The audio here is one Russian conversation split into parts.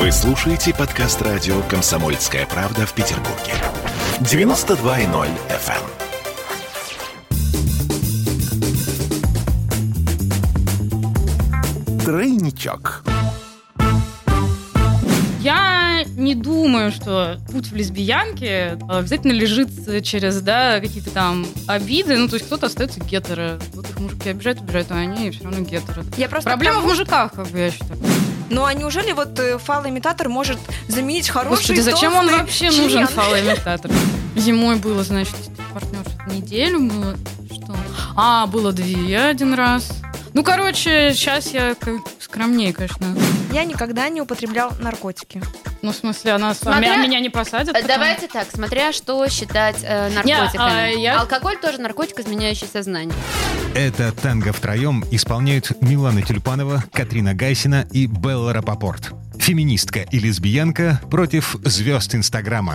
Вы слушаете подкаст радио «Комсомольская правда» в Петербурге. 92.0 FM. Тройничок. Я не думаю, что путь в лесбиянке обязательно лежит через да, какие-то там обиды. Ну, то есть кто-то остается гетеро. Вот их мужики обижают, обижают, а они все равно гетеро. Я просто Проблема потому- в мужиках, как бы я считаю. Ну а неужели вот э, фалоимитатор может заменить хороший Господи, зачем он вообще член? нужен фалоимитатор? Зимой было, значит, партнер неделю было. Что? А, было две один раз. Ну, короче, сейчас я скромнее, конечно. Я никогда не употреблял наркотики. Ну, в смысле, она Смотря- меня не посадят? Э, потом? Давайте так, смотря что считать э, наркотиками. а, я- Алкоголь тоже наркотик, изменяющий сознание. Это танго втроем исполняют Милана Тюльпанова, Катрина Гайсина и Белла Рапопорт. Феминистка и лесбиянка против звезд Инстаграма.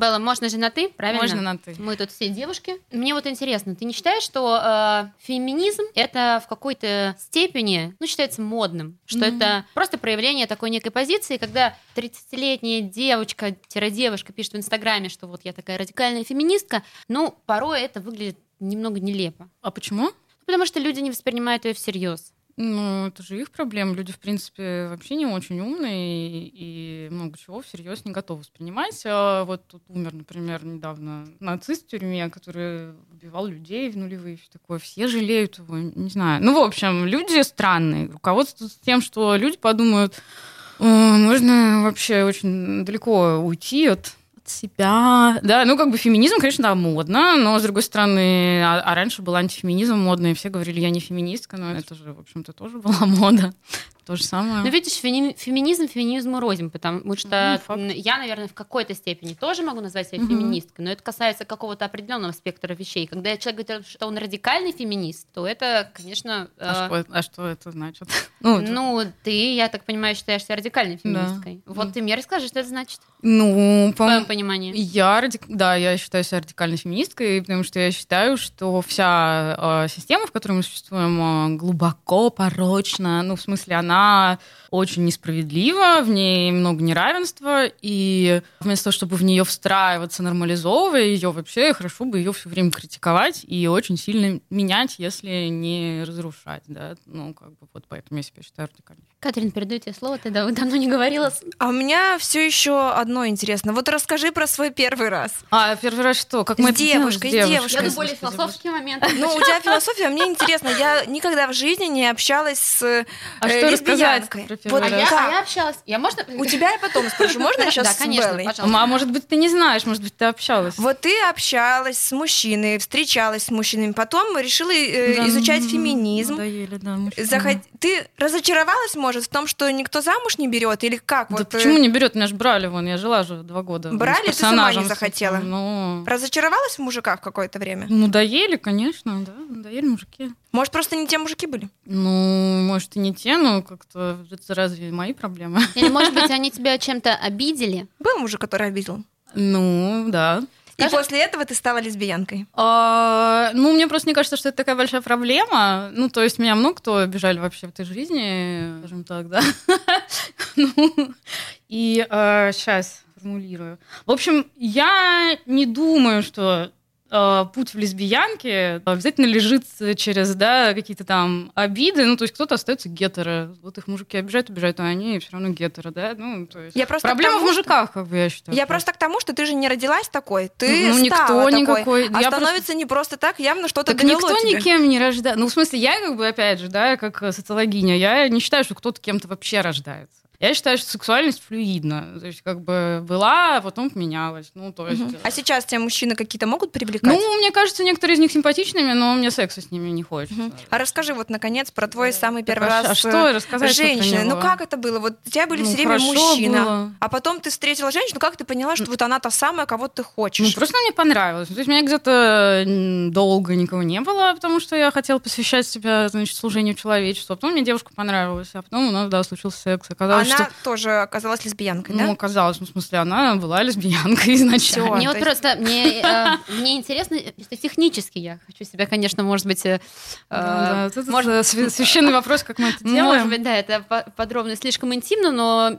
Белла, можно же на ты, правильно? Можно на ты. Мы тут все девушки. Мне вот интересно, ты не считаешь, что э, феминизм это в какой-то степени, ну, считается модным, что Мгм. это просто проявление такой некой позиции, когда 30-летняя девочка-девушка пишет в Инстаграме, что вот я такая радикальная феминистка, ну, порой это выглядит немного нелепо. А почему? Потому что люди не воспринимают ее всерьез. Ну, это же их проблема. Люди, в принципе, вообще не очень умные и, и много чего всерьез не готовы воспринимать. А вот тут умер, например, недавно нацист в тюрьме, который убивал людей в нулевые, все такое. Все жалеют его, не знаю. Ну, в общем, люди странные. Руководствуются тем, что люди подумают, «О, можно вообще очень далеко уйти от себя. Да, ну как бы феминизм, конечно, да, модно, но с другой стороны, а, а раньше был антифеминизм модный, все говорили, я не феминистка, но это же, в общем-то, тоже была мода. То же самое. Но видишь, феминизм феминизму рознь, потому что Ну, я, наверное, в какой-то степени тоже могу назвать себя Мгм. феминисткой, но это касается какого-то определенного спектра вещей. Когда человек говорит, что он радикальный феминист, то это, конечно, А, э, что, это- а что это значит? Ну, это- ну, ты, я так понимаю, считаешь себя радикальной Да. феминисткой. Вот Ну. ты мне расскажи, что это значит, ну, по твоем понимании. Я радик... да, я считаю себя радикальной феминисткой, потому что я считаю, что вся э, система, в которой мы существуем, э, глубоко порочна. Ну, в смысле, она nah очень несправедлива, в ней много неравенства, и вместо того, чтобы в нее встраиваться, нормализовывая ее, вообще хорошо бы ее все время критиковать и очень сильно менять, если не разрушать, да. Ну, как бы вот поэтому я себя считаю радикальной. Катрин, передаю тебе слово, ты дав- давно не говорила. с- А у меня все еще одно интересно. Вот расскажи про свой первый раз. А, первый раз что? Как С мы это делаем? девушкой, с девушкой. Я Господи, думаю, более философские моменты. Ну, у тебя философия, а мне интересно. Я никогда в жизни не общалась с э, А что рассказать про первый Вот А я, как? а я общалась. Я можно? У тебя я потом спрошу. Можно я сейчас Да, с конечно, Беллой? пожалуйста. А может быть, ты не знаешь, может быть, ты общалась. Вот ты общалась с мужчиной, встречалась с мужчинами, потом решила э, Да, изучать феминизм. Надоели, да. Захот- Ты разочаровалась, может, в том, что никто замуж не берет? Или как? Да вот, э, почему не берет? Меня же брали, вон, я жила же два года. Брали? Ты сама не захотела? Ну, Разочаровалась в мужиках какое-то время? ну, надоели, конечно, да, надоели мужики. Может, просто не те мужики были? Ну, может, и не те, но как-то это разве мои проблемы? Или, может быть, они тебя чем-то обидели? Был мужик, который обидел. Ну, да. И Скажи- после этого ты стала лесбиянкой. А, ну, мне просто не кажется, что это такая большая проблема. Ну, то есть меня много кто обижали вообще в этой жизни, скажем так, да. Ну, И сейчас формулирую. В общем, я не думаю, что путь в лесбиянке обязательно лежит через да, какие-то там обиды. Ну, то есть кто-то остается гетеро. Вот их мужики обижают, обижают, а они все равно гетеро, да? Ну, то есть Я просто проблема в тому, что- мужиках, как бы я считаю. Я просто к тому, что ты же не родилась такой. Ты Ну, стала никто такой. никакой. А Я становится не просто так, явно что-то Так никто тебя. никем не рождается. Ну, в смысле, я как бы, опять же, да, как э, социологиня, я не считаю, что кто-то кем-то вообще рождается. Я считаю, что сексуальность флюидна. То есть, как бы была, а потом поменялась. Ну, то есть... Э, А сейчас тебя мужчины какие-то могут привлекать? Ну, мне кажется, некоторые из них симпатичными, но мне секса с ними не хочется. Мгм. А расскажи вот, наконец, про твой самый первый Так, а раз а э, что рассказать него? Ну, как это было? Вот у тебя были Ну, все время мужчина. было. А потом ты встретила женщину, как ты поняла, что вот она та самая, кого ты хочешь? Ну, просто мне понравилось. То есть, меня где-то долго никого не было, потому что я хотела посвящать себя, значит, служению человечеству. А потом мне девушка понравилась, а потом у нас, да, случился секс. Оказалось, Она что... тоже оказалась лесбиянкой, Ну, да? оказалось, ну, в смысле, она была лесбиянкой изначально. Всё. Мне вот есть- просто, мне, э, мне интересно, что технически я хочу себя, конечно, может быть, э, Да, э, да, может, свя- священный вопрос, как мы это Может делаем. быть, да, это по- подробно слишком интимно, но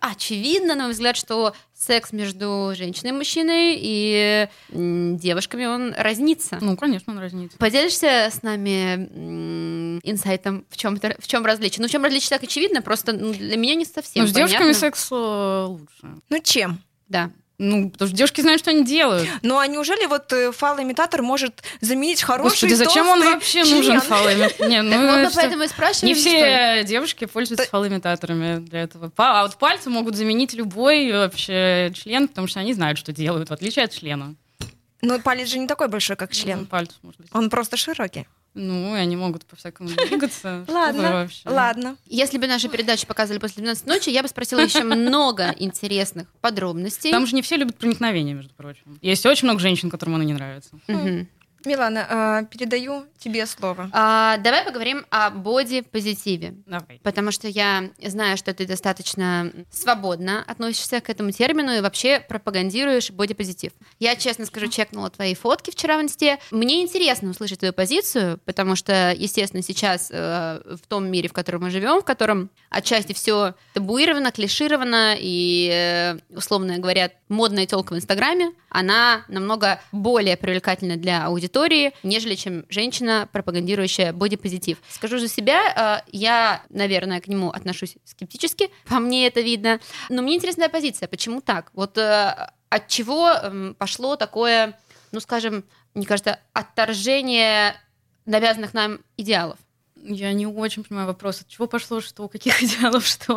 очевидно, на мой взгляд, что секс между женщиной и мужчиной и девушками, он разнится. Ну, конечно, он разнится. Поделишься с нами инсайтом, в чем, в чем различие? Ну, в чем различие так очевидно, просто ну, для меня не совсем Ну, с девушками понятно. секс э, лучше. Ну чем? Да. Ну, потому что девушки знают, что они делают. Ну а неужели вот э, фалоимитатор может заменить хороший Господи, зачем он вообще член? нужен фалоимитатор? Не, ну, Так вот мы это- поэтому и спрашиваем, Не все девушки пользуются фалоимитаторами для этого. А вот пальцы могут заменить любой вообще член, потому что они знают, что делают, в отличие от члена. Ну палец же не такой большой, как Ну, член. пальцы, может быть. Он просто широкий. Ну, и они могут по-всякому двигаться. Ладно, вообще? ладно. Если бы наши передачи показывали после 12 ночи, я бы спросила еще много интересных подробностей. Там же не все любят проникновение, между прочим. Есть очень много женщин, которым оно не нравится. Милана, э, передаю тебе слово. А, давай поговорим о боди-позитиве. Давай. Потому что я знаю, что ты достаточно свободно относишься к этому термину и вообще пропагандируешь бодипозитив. Я, честно скажу, чекнула твои фотки вчера в инсте. Мне интересно услышать твою позицию, потому что, естественно, сейчас э, в том мире, в котором мы живем, в котором отчасти все табуировано, клишировано и, э, условно говоря, модная телка в Инстаграме, она намного более привлекательна для аудитории, нежели чем женщина, пропагандирующая бодипозитив. Скажу за себя, э, я, наверное, к нему отношусь скептически, по мне это видно, но мне интересная позиция, почему так? Вот э, от чего эм, пошло такое, ну, скажем, мне кажется, отторжение навязанных нам идеалов? Я не очень понимаю вопрос, от чего пошло что, каких идеалов что.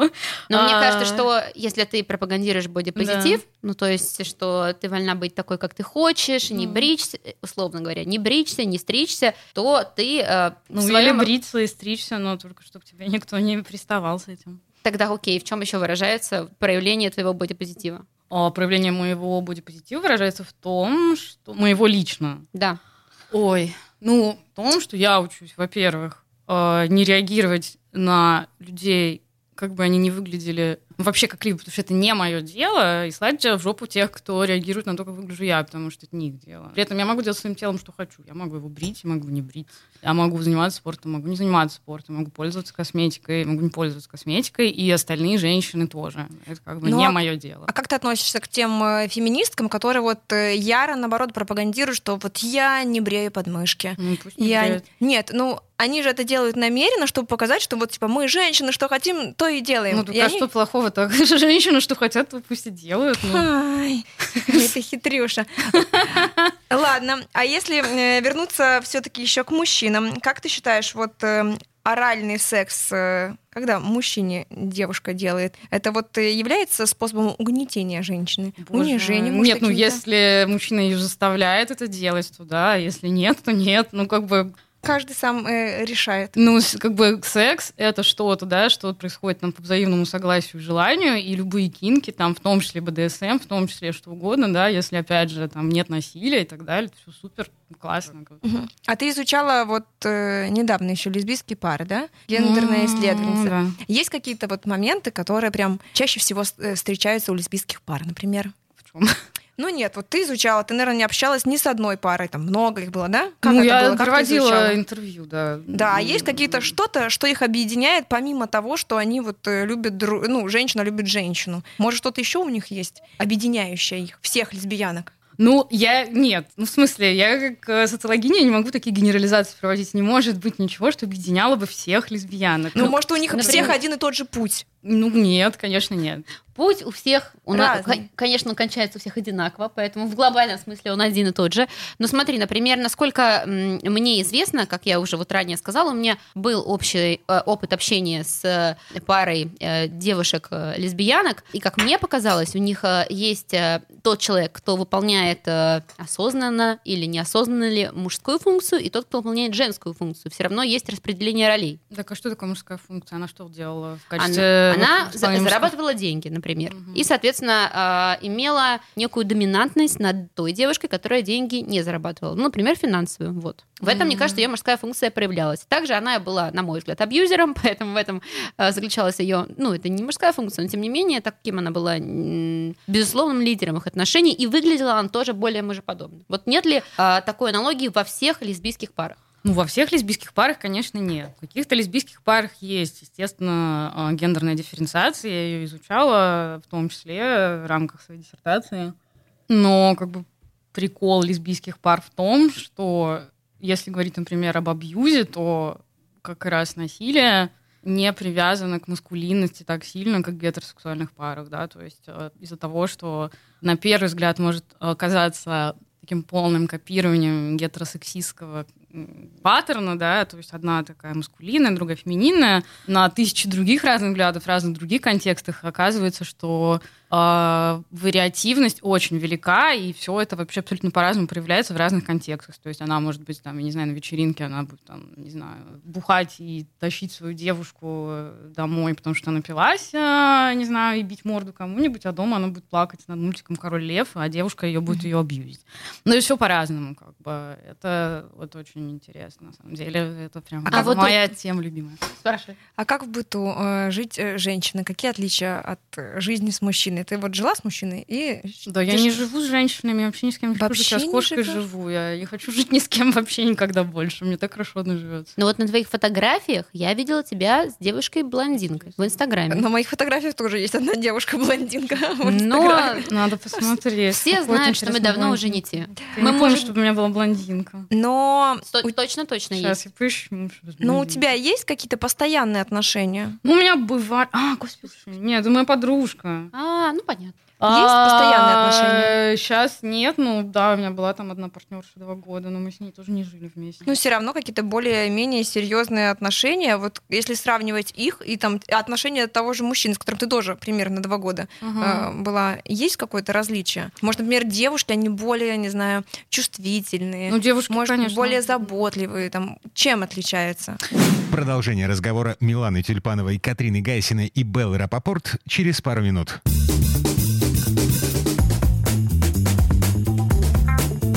Но мне А, кажется, что если ты пропагандируешь бодипозитив, ну то есть, что ты вольна быть такой, как ты хочешь, не Ну. бричься, э, условно говоря, не бричься, не стричься, то ты э, Ну, в или своем... бриться и стричься, но только чтобы тебе никто не приставал с этим. Тогда окей, в чем еще выражается проявление твоего бодипозитива? А проявление моего бодипозитива выражается в том, что моего лично. Да. Ой, ну, в том, что я учусь, во-первых, э, не реагировать на людей, как бы они ни выглядели, вообще как-либо, потому что это не мое дело, и слать в жопу тех, кто реагирует на то, как выгляжу я, потому что это не их дело. При этом я могу делать своим телом, что хочу. Я могу его брить, я могу не брить. Я могу заниматься спортом, могу не заниматься спортом, могу пользоваться косметикой, могу не пользоваться косметикой, и остальные женщины тоже. Это как бы Ну, не а- мое дело. А как ты относишься к тем э, феминисткам, которые вот э, яро, наоборот, пропагандируют, что вот я не брею подмышки? Ну, пусть не Я... бреют. Нет, ну они же это делают намеренно, чтобы показать, что вот типа мы женщины, что хотим, то и делаем. Ну, так И а они- что плохого так? Женщины, что хотят, то пусть и делают. ну. Ай, это хитрюша. Ладно, а если э, вернуться все-таки еще к мужчинам, как ты считаешь, вот э, оральный секс, э, когда мужчине девушка делает, это вот является способом угнетения женщины? Боже. Унижения, может, Нет, ну если мужчина ее заставляет это делать, то да, а если нет, то нет. Ну, как бы, Каждый сам э, решает. ну, как бы секс — это что-то, да, что происходит там по взаимному согласию и желанию, и любые кинки, там, в том числе БДСМ, в том числе что угодно, да, если, опять же, там нет насилия и так далее, все супер, классно. Мгм. А ты изучала вот э, недавно еще лесбийские пары, да? Гендерная Ну, исследовательница. да. Есть какие-то вот моменты, которые прям чаще всего э, встречаются у лесбийских пар, например? В чем? Ну нет, вот ты изучала, ты, наверное, не общалась ни с одной парой, там много их было, да? Как ну, я было? Проводила интервью, да. Да, а есть какие-то что-то, что их объединяет, помимо того, что они вот э, любят, дру- ну, женщина любит женщину. Может, что-то еще у них есть, объединяющее их, всех лесбиянок? Ну, я... Нет. Ну, в смысле, я как э, социологиня не могу такие генерализации проводить. Не может быть ничего, что объединяло бы всех лесбиянок. Ну, может, у них например- всех один и тот же путь. Ну, нет, конечно, нет. Путь у всех, у нас, конечно, он кончается у всех одинаково, поэтому в глобальном смысле он один и тот же. Но смотри, например, насколько мне известно, как я уже вот ранее сказала, у меня был общий э, опыт общения с э, парой э, девушек-лесбиянок, и как мне показалось, у них есть тот человек, кто выполняет осознанно или неосознанно ли мужскую функцию, и тот, кто выполняет женскую функцию. Все равно есть распределение ролей. Так а что такое мужская функция? Она что делала в качестве Она вот в за- плане мужских- зарабатывала деньги, например, Мгм. и, соответственно, э, имела некую доминантность над той девушкой, которая деньги не зарабатывала. Ну, например, финансовую. Вот. В этом, мне Мгм. кажется, ее мужская функция проявлялась. Также она была, на мой взгляд, абьюзером, поэтому в этом э, заключалась ее, ну, это не мужская функция, но тем не менее, таким она была безусловным лидером их отношений, и выглядела она тоже более мужеподобно. Вот нет ли э, такой аналогии во всех лесбийских парах? Ну, во всех лесбийских парах, конечно, нет. В каких-то лесбийских парах есть, естественно, а, гендерная дифференциация. Я ее изучала, в том числе в рамках своей диссертации. Но как бы прикол лесбийских пар в том, что если говорить, например, об абьюзе, то как раз насилие не привязано к маскулинности так сильно, как в гетеросексуальных парах, да, то есть э, из-за того, что на первый взгляд может э, казаться таким полным копированием гетеросексистского паттерна, да, то есть одна такая маскулинная, другая фемининная, на тысячи других разных взглядов, в разных других контекстах оказывается, что э, вариативность очень велика, и все это вообще абсолютно по-разному проявляется в разных контекстах. То есть она может быть, там, я не знаю, на вечеринке она будет, там, не знаю, бухать и тащить свою девушку э, домой, потому что она напилась, э, не знаю, и бить морду кому-нибудь, а дома она будет плакать над мультиком «Король лев», а девушка ее будет ее абьюзить. Ну и все по-разному, как бы. Это вот очень интересно, на самом деле. Это прям А вот моя тема любимая. Спрашивай. А как в быту э, жить э, женщина? Какие отличия от жизни с мужчиной? Ты вот жила с мужчиной и... Да, я Ты не ж- живу с женщинами, вообще ни с кем не Вообще. Я с не кошкой живёшь? живу. Я не хочу жить ни с кем вообще никогда больше. Мне так хорошо одно живется. Ну вот на твоих фотографиях я видела тебя с девушкой-блондинкой в Инстаграме. На моих фотографиях тоже есть одна девушка-блондинка. Но. Надо посмотреть. все знают, что мы давно уже не те. Я Мы не можем- чтобы у меня была блондинка. Но Сто- у- Точно, точно Сейчас есть. я поищу. но у блондинка. тебя есть какие-то постоянные отношения? Ну, у меня бывает... А, господи, нет, это моя подружка. А, ну понятно. Постоянные отношения? Сейчас нет, ну да, у меня была там одна партнерша два года, но мы с ней тоже не жили вместе. Ну, все равно какие-то более-менее серьезные отношения. Вот если сравнивать их и там отношения того же мужчины, с которым ты тоже примерно два года э, была, есть какое-то различие? Может, например, девушки, они более, не знаю, чувствительные, Ну, девушки, может, конечно. более заботливые. Там, чем отличается? Продолжение разговора Миланы Тюльпановой, Катрины Гайсиной и Беллы Рапопорт через пару минут.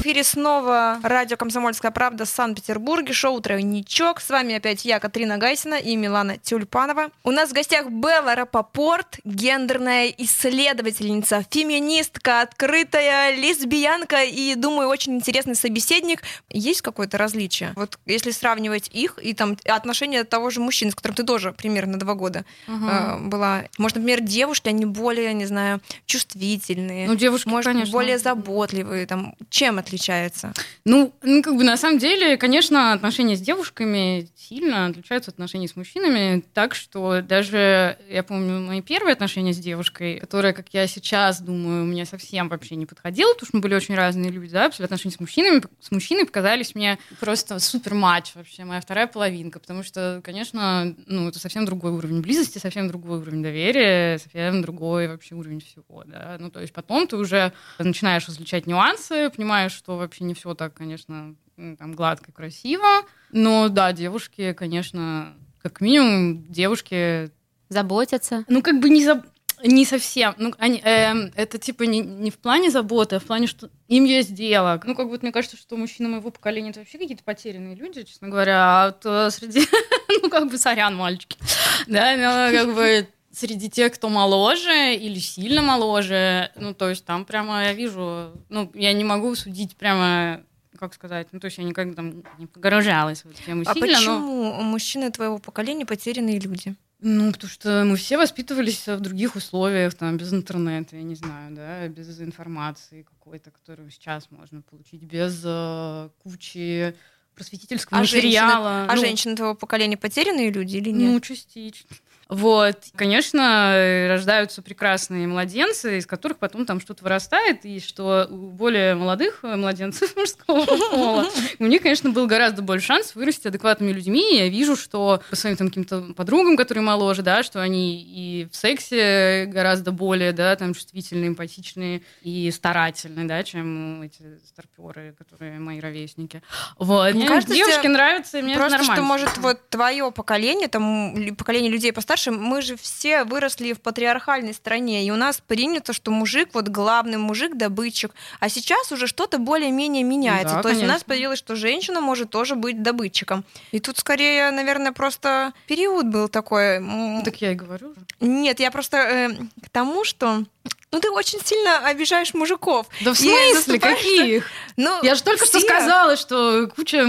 В эфире снова радио «Комсомольская правда» в Санкт-Петербурге, шоу «Тройничок». С вами опять я, Катрина Гайсина и Милана Тюльпанова. У нас в гостях Белла Рапопорт, гендерная исследовательница, феминистка, открытая лесбиянка и, думаю, очень интересный собеседник. Есть какое-то различие? Вот если сравнивать их и там отношения того же мужчины, с которым ты тоже примерно два года э, была. Может, например, девушки, они более, не знаю, чувствительные. Ну, девушки, может, конечно. более заботливые. Там, чем отличается? Ну, ну, как бы на самом деле, конечно, отношения с девушками сильно отличаются от отношений с мужчинами, так что даже, я помню, мои первые отношения с девушкой, которая, как я сейчас думаю, мне совсем вообще не подходила, потому что мы были очень разные люди, да, после отношения с мужчинами, с мужчиной показались мне просто супер матч вообще, моя вторая половинка, потому что, конечно, ну, это совсем другой уровень близости, совсем другой уровень доверия, совсем другой вообще уровень всего, да, ну, то есть потом ты уже начинаешь различать нюансы, понимаешь, что вообще не все так, конечно, там гладко и красиво. Но да, девушки, конечно, как минимум, девушки, Заботятся. ну как бы не заб... Не совсем. Ну, они, эм, это типа не, не в плане заботы, а в плане, что им есть дело. Ну, как бы мне кажется, что мужчины моего поколения это вообще какие-то потерянные люди, честно говоря. А вот э, среди, ну, как бы, сорян, мальчики. Да, но как бы среди тех, кто моложе или сильно моложе, ну, то есть там прямо я вижу, ну, я не могу судить прямо как сказать, ну, то есть я никогда там не погружалась в эту тему А сильно, но... почему мужчины твоего поколения потерянные люди? Ну, потому что мы все воспитывались в других условиях, там, без интернета, я не знаю, да, без информации какой-то, которую сейчас можно получить, без э, кучи просветительского А материала. женщины, а Ну, женщины твоего поколения потерянные люди или нет? Ну, частично. Вот, конечно, рождаются прекрасные младенцы, из которых потом там что-то вырастает, и что у более молодых э, младенцев мужского пола, у них, конечно, был гораздо больше шанс вырасти адекватными людьми. Я вижу, что по своим там каким-то подругам, которые моложе, да, что они и в сексе гораздо более, да, там чувствительные, эмпатичные и старательные, да, чем эти старперы, которые мои ровесники. Вот. Мне Мне кажется, девушки тебе нравятся, и мне Просто что, нормально. может, вот твое поколение, там, поколение людей постарше, мы же все выросли в патриархальной стране, и у нас принято, что мужик, вот главный мужик, добытчик, а сейчас уже что-то более-менее меняется. Да, То есть у нас конечно. появилось, что женщина может тоже быть добытчиком. И тут скорее, наверное, просто период был такой. Так я и говорю. Нет, я просто э, к тому, что ну ты очень сильно обижаешь мужиков. Да в смысле? Каких? Ну, Я же только что все. сказала, что куча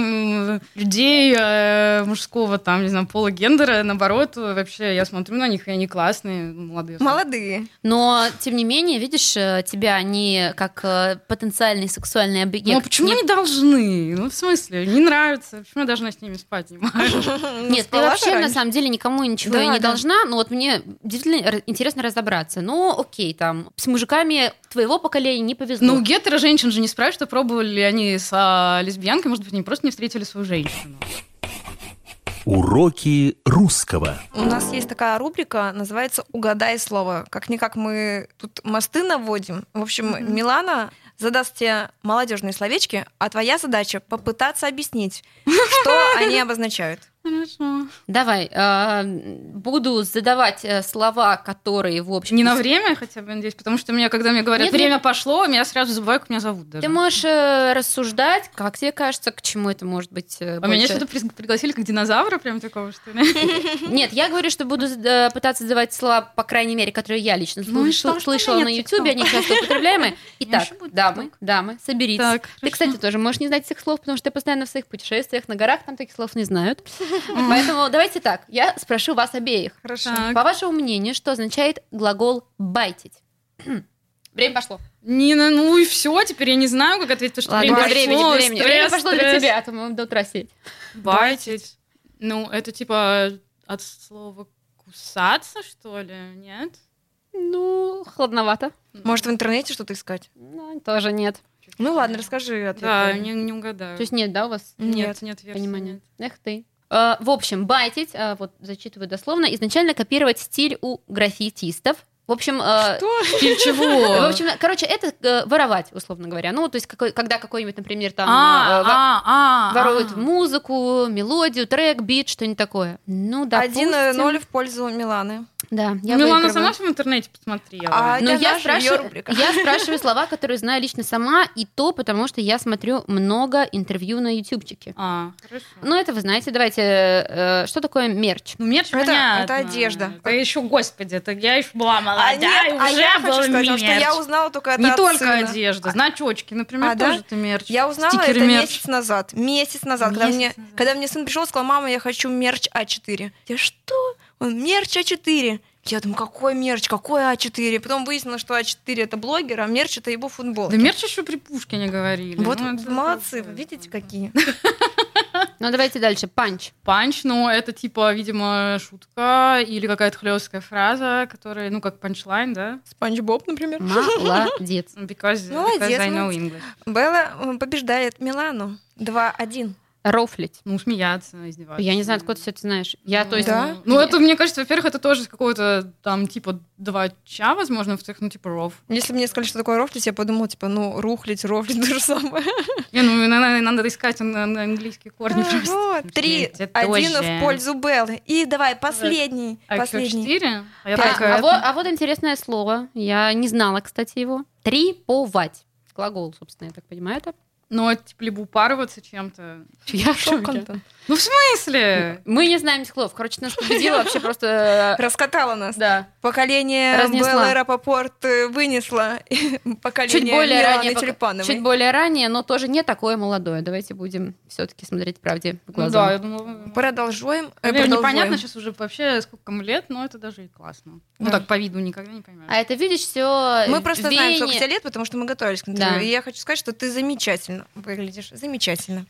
людей э, мужского, там, не знаю, пола гендера, наоборот, вообще я смотрю на них, и они классные, молодые. Молодые. Но, тем не менее, видишь, э, тебя они как э, потенциальный сексуальный объект. Ну а почему не- они должны? Ну, в смысле, не нравится. Почему я должна с ними спать? Не могу. Нет, ты вообще на самом деле никому ничего и не должна. Но вот мне действительно интересно разобраться. Ну, окей, там с мужиками твоего поколения не повезло. Ну, гетеро женщин же не спрашивают, что пробовали ли они с а, лесбиянкой, может быть, они просто не встретили свою женщину. Уроки русского. У нас есть такая рубрика, называется «Угадай слово». Как-никак мы тут мосты наводим. В общем, Милана задаст тебе молодежные словечки, а твоя задача попытаться объяснить, что они обозначают. Хорошо. Давай, э, буду задавать э, слова, которые, в общем... Не на время хотя бы, надеюсь, потому что мне, когда мне говорят, Нет, время нет. пошло, я сразу забываю, как меня зовут даже. Ты можешь э, рассуждать, как тебе кажется, к чему это может быть э, А меня больше- что-то прис- пригласили как динозавра, прям такого, что ли? Нет, я говорю, что буду пытаться задавать слова, по крайней мере, которые я лично Ну что, слышала меня на нет Ютубе, они часто употребляемые. Итак, дамы, дамы, соберитесь. Так, Ты, кстати, тоже можешь не знать этих слов, потому что ты постоянно в своих путешествиях на горах там таких слов не знают. Поэтому давайте так, я спрошу вас обеих. Хорошо. Так. По вашему мнению, что означает глагол «байтить»? Время пошло. Нина, ну и все, теперь я не знаю, как ответить, потому что Ладно, время времени, пошло, времени. Время стресс, пошло для стресс. тебя, а то мы до утра сидеть. Байтить. Ну, это типа от слова кусаться, что ли? Нет? Ну, хладновато. Может, в интернете что-то искать? Ну, тоже нет. Ну ладно, расскажи ответ. Да, не, не угадаю. То есть нет, да, у вас? нет, нет, версии понимания. нет. Эх ты. Э, В общем, байтить, э, вот зачитываю дословно, изначально копировать стиль у граффитистов. В общем, э, чего? в общем, короче, это э, воровать, условно говоря. Ну, то есть, какой- когда какой-нибудь, например, там А, э, во- а, а, воруют а. музыку, мелодию, трек, бит, что-нибудь такое. Ну, да. 1-0 в пользу Миланы. Да, я Милана выигрываю. сама в интернете посмотрела. А Но это я спрашиваю, рубрика. я спрашиваю слова, которые знаю лично сама, и то потому, что я смотрю много интервью на ютубчике. А, хорошо. Ну, это вы знаете. Давайте, э, что такое мерч? Ну, мерч Это- понятно. это одежда. Это еще, господи, это я еще была А, молодая, нет, а уже я был хочу сказать, что я узнала только это Не только сына. одежда, значочки, например, А, да? тоже это мерч. Я узнала Стикеры это мерч. месяц назад. Месяц назад, когда, Месяц мне, назад. когда мне сын пришел, сказал, мама, я хочу мерч А4. Я что? Он мерч А4. Я думаю, какой мерч, какой А4? Потом выяснилось, что А4 это блогер, а мерч это его футбол. Да мерч еще при Пушкине говорили. Вот Ну, молодцы, вы видите, какие. Ну, давайте дальше. Панч. Панч, ну, это типа, видимо, шутка или какая-то хлесткая фраза, которая, ну, как панчлайн, да? Спанч Боб, например. Молодец. Because, Молодец, because I know. English. Белла побеждает Милану. 2-1. Рофлить. Ну, смеяться, издеваться. Я не знаю, откуда ты все это знаешь. Я, то есть... Да? Ну, это, мне кажется, во-первых, это тоже какого-то там, типа, двача, возможно, в ну, типа, рофл. Если бы мне сказали, что такое рофлить, я подумала, типа, ну, рыхлить, рофлить, то же самое. Не, ну, надо, надо искать на, на английские корни просто. Вот, Три, один в пользу Беллы. И давай, последний, А последний. четыре? А А, а вот, а вот интересное слово. Я не знала, кстати, его. Триповать. Глагол, собственно, я так понимаю это. Ну, это, типа, либо упарываться чем-то. Я в Шок, шоке. Ну, в смысле? Мы не знаем этих слов. Короче, нас победила вообще просто... Раскатала нас. Да. Поколение. Беллы Рапопорт э, вынесло поколение Чуть более, ранее, Тюльпановой. чуть более ранее, но тоже не такое молодое. Давайте будем все-таки смотреть правде в Ну, глаза. да, я. Продолжаем. э, продолжаем. непонятно сейчас уже вообще, сколько кому лет, но это даже и классно. Ну, так по виду никогда не поймешь. А это, видишь, все Мы просто знаем, сколько тебе лет, потому что мы готовились к интервью. Да. И я хочу сказать, что ты замечательно выглядишь. Замечательно.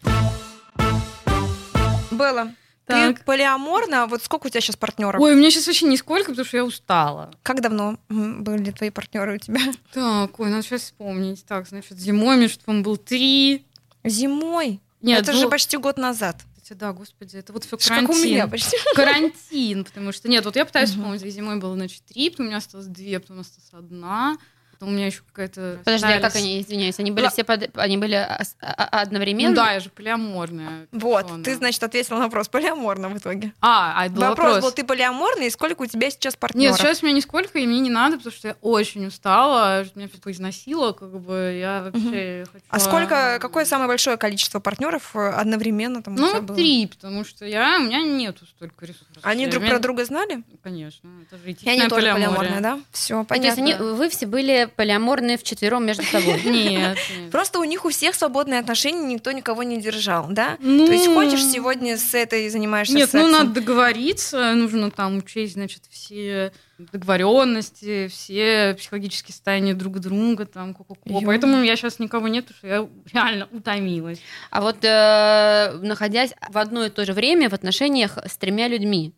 Белла, Так. ты полиаморна. Вот сколько у тебя сейчас партнеров? Ой, у меня сейчас вообще нисколько, потому что я устала. Как давно были твои партнеры у тебя? Так, ой, надо сейчас вспомнить. Так, значит, зимой между, по-моему, был три. Зимой? Нет, Это был- же почти год назад. Кстати, да, господи, это вот все Как карантин. у меня почти. Карантин, потому что... Нет, вот я пытаюсь вспомнить. Зимой было, значит, три, потом у меня осталось две, потом осталась одна. Потом у меня еще какая-то... Подожди, а как они, извиняюсь, они были Ла- все под- они были а- а- одновременно? Ну да, я же полиаморная. Вот, персона. ты, значит, ответила на вопрос. Полиаморна в итоге. А, а это был вопрос, вопрос. был, ты полиаморна, и сколько у тебя сейчас Нет, партнеров? сейчас меня нисколько, и мне не надо, потому что я очень устала, меня все износило, как бы я вообще хочу... А сколько, какое самое большое количество партнеров э, одновременно там у тебя Ну, было? три, потому что я, у меня нету столько ресурсов. Они друг Меня- про друга знали? Конечно, это же И они тоже полиаморные, да? Все, Ну, То есть понятно. они, вы все были полиаморные вчетвером между собой? Нет. Просто у них у всех свободные отношения, никто никого не держал, да? Ну, То есть хочешь сегодня с этой занимаешься Нет, ну надо договориться, нужно там учесть, значит, все договоренности, все психологические состояния друг друга, там, ку-ку-ку. Ё. Поэтому я сейчас никого нет, потому что я реально утомилась. А вот э, находясь в одно и то же время в отношениях с тремя людьми,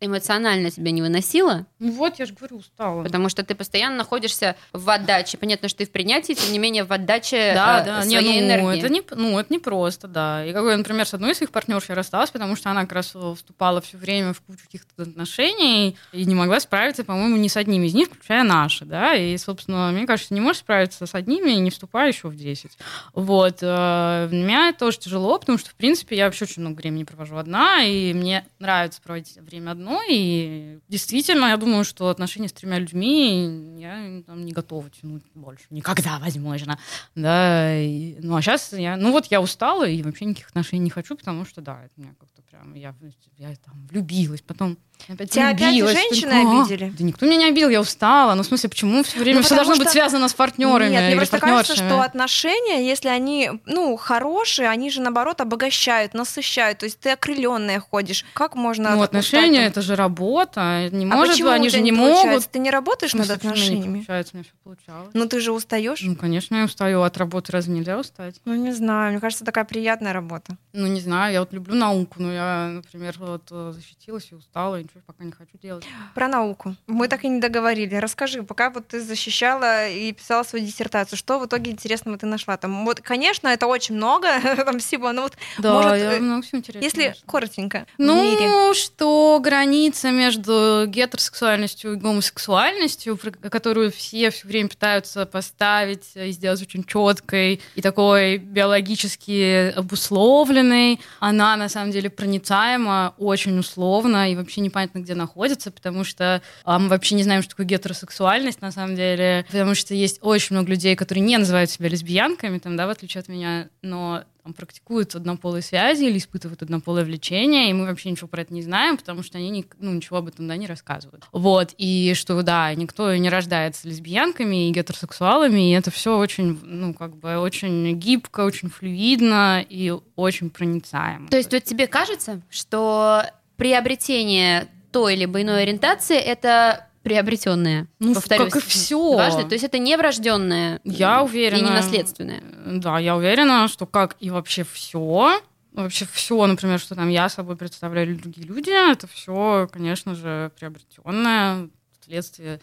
эмоционально тебя не выносило? Ну вот, я же говорю, устала. Потому что ты постоянно находишься в отдаче. Понятно, что ты в принятии, тем не менее в отдаче Да, э, да, не, своей ну, энергии. это не, ну, это не просто, да. И какой, например, с одной из своих партнерш я рассталась, потому что она как раз вступала все время в кучу каких-то отношений и не могла справиться, по-моему, ни с одним из них, включая наши, да. И, собственно, мне кажется, не можешь справиться с одними, не вступая еще в 10. Вот. э, меня это тоже тяжело, потому что, в принципе, я вообще очень много времени провожу одна, и мне нравится проводить время одной, и действительно, я думаю, что отношения с тремя людьми я там, не готова тянуть больше. Никогда, возможно. Да, и- ну а сейчас я, ну вот я устала и вообще никаких отношений не хочу, потому что, да, это меня как-то прям, я, я там влюбилась, потом опять Тебя опять влюбилась. женщины «А, обидели?» Да никто меня не обидел, я устала. Ну, в смысле, почему все время Ну, все должно быть что- связано с партнерами Нет, мне просто кажется, что отношения, если они, ну, хорошие, они же, наоборот, обогащают, насыщают. То есть ты окрыленная ходишь. Как можно... Ну, от- отношения это же работа. Не А может, почему они же не получается? могут. Ты не работаешь над меня не отношениями? получается, у меня все получалось. Ну, ты же устаешь? Ну, конечно, я устаю от работы, разве нельзя устать? Ну, не знаю, мне кажется, такая приятная работа. Ну, не знаю, я вот люблю науку, но я, например, вот э, защитилась и устала, и ничего пока не хочу делать. Про науку. Мы так и не договорили. Расскажи, пока вот ты защищала и писала свою диссертацию, что в итоге интересного ты нашла? Там, вот, конечно, это очень много там всего, но вот Да, может, я э, много всего интересного если нашла. коротенько Ну, мире. что граница между гетеросексуальностью и гомосексуальностью, которую все все время пытаются поставить и сделать очень четкой и такой биологически обусловленной, она на самом деле проницаема очень условно и вообще непонятно, где находится, потому что а, мы вообще не знаем, что такое гетеросексуальность на самом деле, потому что есть очень много людей, которые не называют себя лесбиянками, там, да, в отличие от меня, но там, практикуют однополые связи или испытывают однополое влечение, и мы вообще ничего про это не знаем, потому что они ни- ну, ничего об этом да, не рассказывают. Вот, и что, да, никто не рождается лесбиянками и гетеросексуалами, и это все очень, ну, как бы, очень гибко, очень флюидно и очень проницаемо. То есть вот тебе кажется, что приобретение той либо иной ориентации это приобретенное, Ну, повторюсь, как и всё. Важно, то есть это не врожденное Я уверена. и не наследственное. Да, я уверена, что как и вообще все, вообще все, например, что там я собой представляю или другие люди, это все, конечно же, приобретенное следствие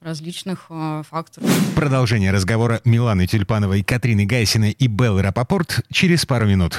различных э, факторов. Продолжение разговора Миланы Тюльпановой, Катрины Гайсиной и Беллы Рапопорт через пару минут.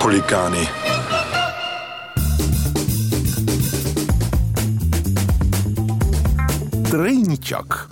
Хулиганы. Тройничок.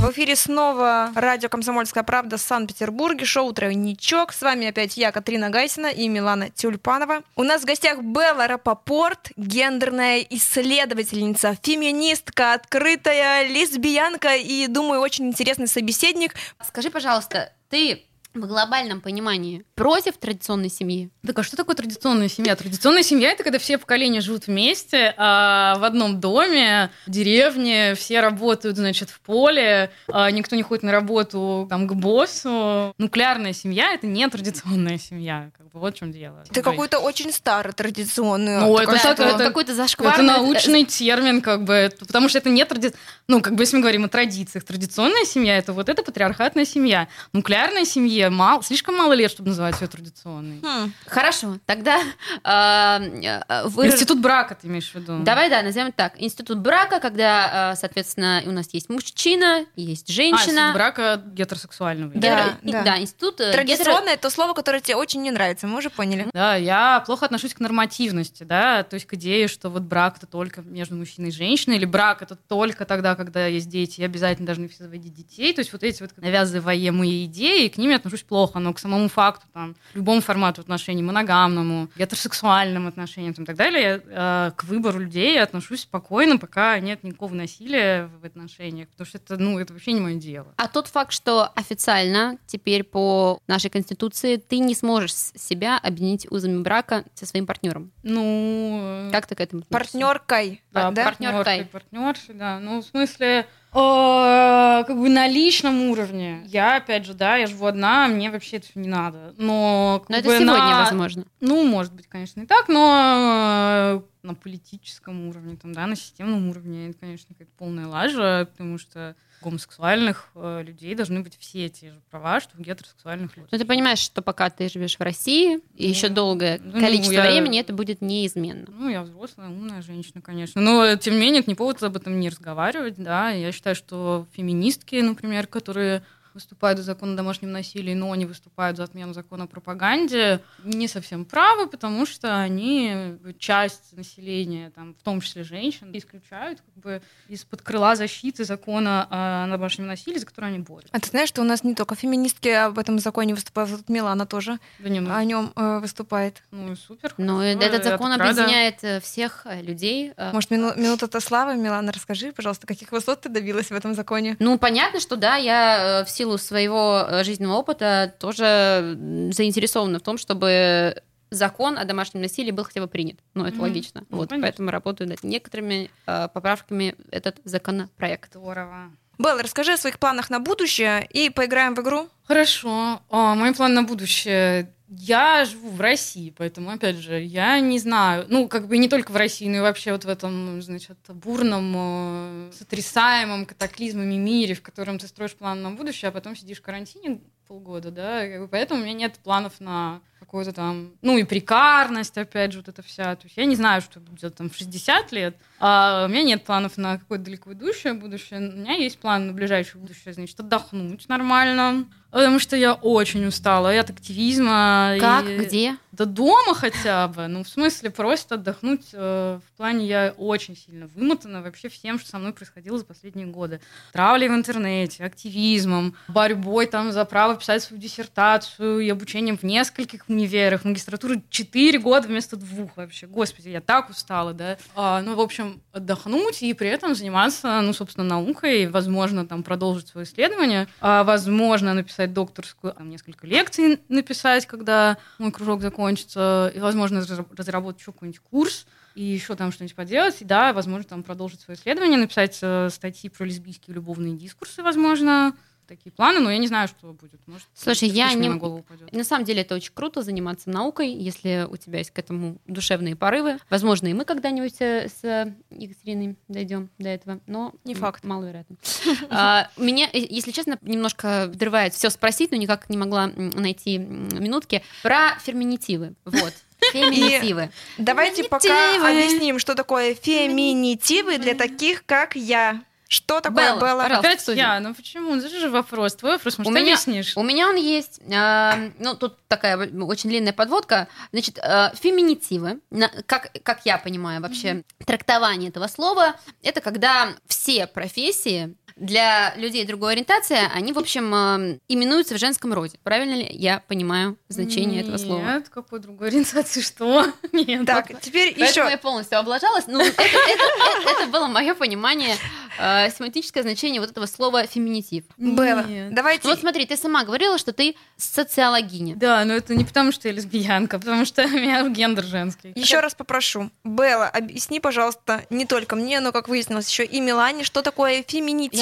В эфире снова радио «Комсомольская правда» в Санкт-Петербурге, шоу «Тройничок». С вами опять я, Катрина Гайсина и Милана Тюльпанова. У нас в гостях Белла Рапопорт, гендерная исследовательница, феминистка, открытая лесбиянка и, думаю, очень интересный собеседник. Скажи, пожалуйста, ты в глобальном понимании против традиционной семьи? Так а что такое традиционная семья? Традиционная семья это когда все поколения живут вместе, а в одном доме, в деревне, все работают, значит, в поле, а никто не ходит на работу там к боссу. Нуклеарная семья это не традиционная семья. Как бы вот в чем дело. Ты какой-то очень старый традиционный. Ну, это, такой, это, это какой-то зашквар. Это научный термин, как бы, это- потому что это не тради... Ну, как бы, если мы говорим о традициях, традиционная семья это вот это патриархатная семья. Нуклеарная семья мало, слишком мало лет, чтобы называть ее традиционной. Хм. Хорошо, тогда э, э, вы... Институт брака ты имеешь в виду? Давай, да, назовем так. Институт брака, когда, э, соответственно, у нас есть мужчина, есть А, женщина. институт брака гетеросексуального. Гетеро- Да, да. да, институт э, гетеро- Традиционное это слово, которое тебе очень не нравится, мы уже поняли. Да, я плохо отношусь к нормативности, да, то есть к идее, что вот брак это только между мужчиной и женщиной, или брак это только тогда, когда есть дети, и обязательно должны все заводить детей. То есть вот эти вот навязываемые идеи, к ним я отношусь плохо, но к самому факту, там, любому формату отношений, моногамному, гетеросексуальным отношениям там, и так далее, э, к выбору людей я отношусь спокойно, пока нет никакого насилия в отношениях, потому что это, ну, это вообще не мое дело. А тот факт, что официально теперь по нашей конституции ты не сможешь себя объединить узами брака со своим партнером. Ну, Как ты к этому относишься? Партнеркой. Да, да? партнеркой. Партнершей, да. Ну, в смысле, как бы на личном уровне. Я, опять же, да, я живу одна, мне вообще это не надо. Но, Но это бы сегодня на- возможно. Ну, может быть, конечно, и так, но э, на политическом уровне, там, да, на системном уровне, это, конечно, какая-то полная лажа, потому что у гомосексуальных э, людей должны быть все те же права, что у гетеросексуальных людей. Но ты понимаешь, что пока ты живешь в России, и еще долгое ну, количество я- времени это будет неизменно. Ну, я взрослая, умная женщина, конечно. Но, тем не менее, это не повод об этом не разговаривать, да. Я считаю, что феминистки, например, которые выступают за закон о домашнем насилии, но не выступают за отмену закона о пропаганде, не совсем правы, потому что они часть населения, там, в том числе женщин, исключают как бы из-под крыла защиты закона о домашнем насилии, за который они борются. А ты знаешь, что у нас не только феминистки об этом законе выступают, вот Милана тоже Да не, ну, о нем э, выступает. ну, супер. Но хорошо, этот закон объединяет э, всех э, людей. э, Может, мину- минута-то славы, Милана, расскажи, пожалуйста, каких высот ты добилась в этом законе? Ну, понятно, что да, я в силу своего э, жизненного опыта тоже заинтересована в том, чтобы закон о домашнем насилии был хотя бы принят. Ну, это Мгм. логично. Ну, вот, конечно. поэтому работаю над некоторыми э, поправками этот законопроект. Здорово. Белла, расскажи о своих планах на будущее и поиграем в игру. Хорошо. А, мой план на будущее. Я живу в России, поэтому, опять же, я не знаю, ну, как бы не только в России, но и вообще вот в этом, значит, бурном, э, сотрясаемом катаклизмами мире, в котором ты строишь план на будущее, а потом сидишь в карантине полгода, да, поэтому у меня нет планов на какую-то там, ну, и прикарность, опять же, вот это вся. То есть я не знаю, что будет там в 60 лет, а у меня нет планов на какое-то далеко идущее будущее. У меня есть план на ближайшее будущее, значит, отдохнуть нормально, потому что я очень устала и от активизма. Как? и- Где? Да дома хотя бы. Ну, в смысле, просто отдохнуть. э, в плане я очень сильно вымотана вообще всем, что со мной происходило за последние годы. Травлей в интернете, активизмом, борьбой там за право писать свою диссертацию и обучением в нескольких универах, магистратуры 4 года вместо двух вообще. Господи, я так устала, да. А, ну, в общем, отдохнуть и при этом заниматься, ну, собственно, наукой, возможно, там продолжить свое исследование, а, возможно, написать докторскую, там, несколько лекций написать, когда мой кружок закончится, и, возможно, разработать еще какой-нибудь курс, и еще там что-нибудь поделать, и да, возможно, там продолжить свое исследование, написать э, статьи про лесбийские любовные дискурсы, возможно, такие планы, но я не знаю, что будет. Может, Слушай, я не... на голову упадет. На самом деле это очень круто заниматься наукой, если у тебя есть к этому душевные порывы. Возможно, и мы когда-нибудь э, с Екатериной дойдем до этого, но не факт. Маловероятно. А, меня, э, если честно, немножко подрывает все спросить, но никак не могла найти минутки про феминитивы. Вот. Феминитивы. И давайте пока объясним, что такое феминитивы для таких, как я. Что такое Белла? Белла? Опять студия. я, ну почему? Это же вопрос. Твой вопрос, может, у ты меня, объяснишь? у меня он есть. Э, ну, тут такая очень длинная подводка. Значит, э, феминитивы, на- как, как я понимаю вообще трактование этого слова, это когда все профессии для людей другой ориентации, они, в общем, э, именуются в женском роде. Правильно ли я понимаю значение этого слова? Нет, какой другой ориентации, что? Нет. Так, теперь Поэтому еще. я полностью облажалась. Ну, это, это- это- это было мое понимание, э, семантическое значение вот этого слова феминитив. Нет. давайте. Ну, вот смотри, ты сама говорила, что ты социологиня. Да, но это не потому, что я лесбиянка, потому что у меня гендер женский. Еще раз попрошу. Белла, объясни, пожалуйста, не только мне, но, как выяснилось, еще и Милане, что такое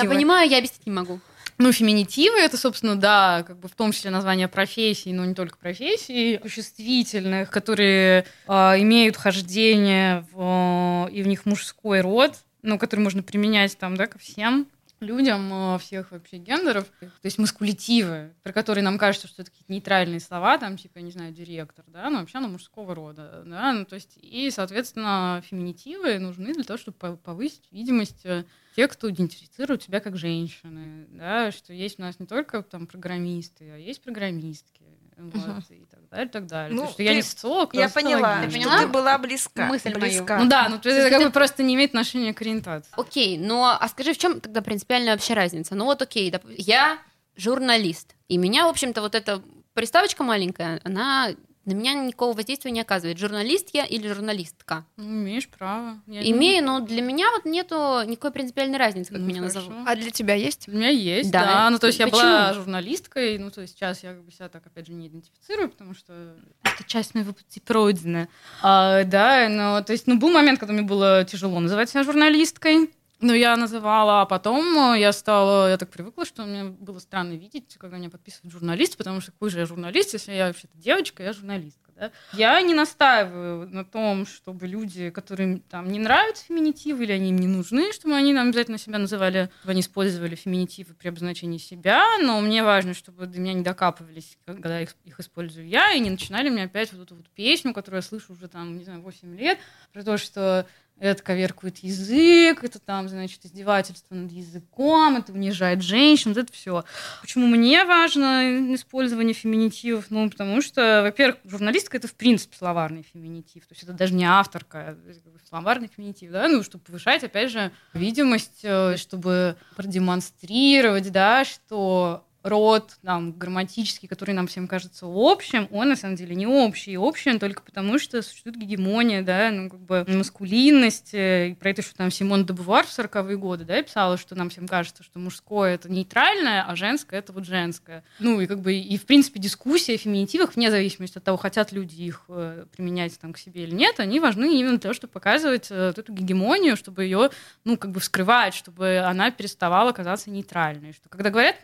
феминитивы. Я понимаю, я объяснить не могу. Ну, феминитивы это, собственно, да, как бы в том числе название профессий, но не только профессий, существительных, которые а, имеют хождение в, и в них мужской род, ну, который можно применять там, да, ко всем людям а, всех вообще гендеров. То есть маскулитивы, про которые нам кажется, что это какие-то нейтральные слова, там, типа, я не знаю, директор, да, но вообще оно мужского рода, да, ну, то есть, и, соответственно, феминитивы нужны для того, чтобы по- повысить видимость э, тех, кто идентифицирует себя как женщины, да, что есть у нас не только там программисты, а есть программистки, вот, и так далее, и так далее. Ну, То, что я не ты- социолог, Я поняла. Ты что поняла? ты была близка. Мысль мою. близка. Ну да, ну то есть это Ты- как бы просто не имеет отношения к ориентации. Окей, но а скажи, в чем тогда принципиальная вообще разница? Ну вот окей, доп- я журналист, и меня, в общем-то, вот эта приставочка маленькая, она на меня никакого воздействия не оказывает. Журналист я или журналистка? Ну, имеешь право. Я не- Имею, но для меня вот нету никакой принципиальной разницы, как Ну, меня хорошо. назовут. А для тебя есть? У меня есть, Да. да. Ну, то есть я Почему? была журналисткой, ну, то есть сейчас я как бы себя так, опять же, не идентифицирую, потому что это часть моего пути пройденная. А, да, но, то есть, ну, был момент, когда мне было тяжело называть себя журналисткой, но я называла, а потом э, я стала, я так привыкла, что мне было странно видеть, когда меня подписывают журналист, потому что какой же я журналист, если я вообще-то девочка, я журналистка, да. Я не настаиваю на том, чтобы люди, которым там не нравятся феминитивы или они им не нужны, чтобы они нам обязательно себя называли, чтобы они использовали феминитивы при обозначении себя, но мне важно, чтобы до меня не докапывались, когда их, их использую я, и не начинали мне опять вот эту вот песню, которую я слышу уже там, не знаю, 8 лет, про то, что это коверкует язык, это там, значит, издевательство над языком, это унижает женщин, вот это все. Почему мне важно использование феминитивов? Ну, потому что, во-первых, журналистка это в принципе словарный феминитив, то есть это даже не авторка, а словарный феминитив, да, ну, чтобы повышать, опять же, видимость, э, чтобы продемонстрировать, да, что род там, грамматический, который нам всем кажется общим, он на самом деле не общий. И общий он только потому, что существует гегемония, да, ну, как бы маскулинность. э, И про это, что там Симон де Бувар в 40-е годы, да, писала, что нам всем кажется, что мужское — это нейтральное, а женское — это вот женское. Ну, и как бы, и в принципе дискуссия о феминитивах, вне зависимости от того, хотят люди их э, применять там к себе или нет, они важны именно для того, чтобы показывать э, вот эту гегемонию, чтобы ее, ну, как бы вскрывать, чтобы она переставала казаться нейтральной. Что когда говорят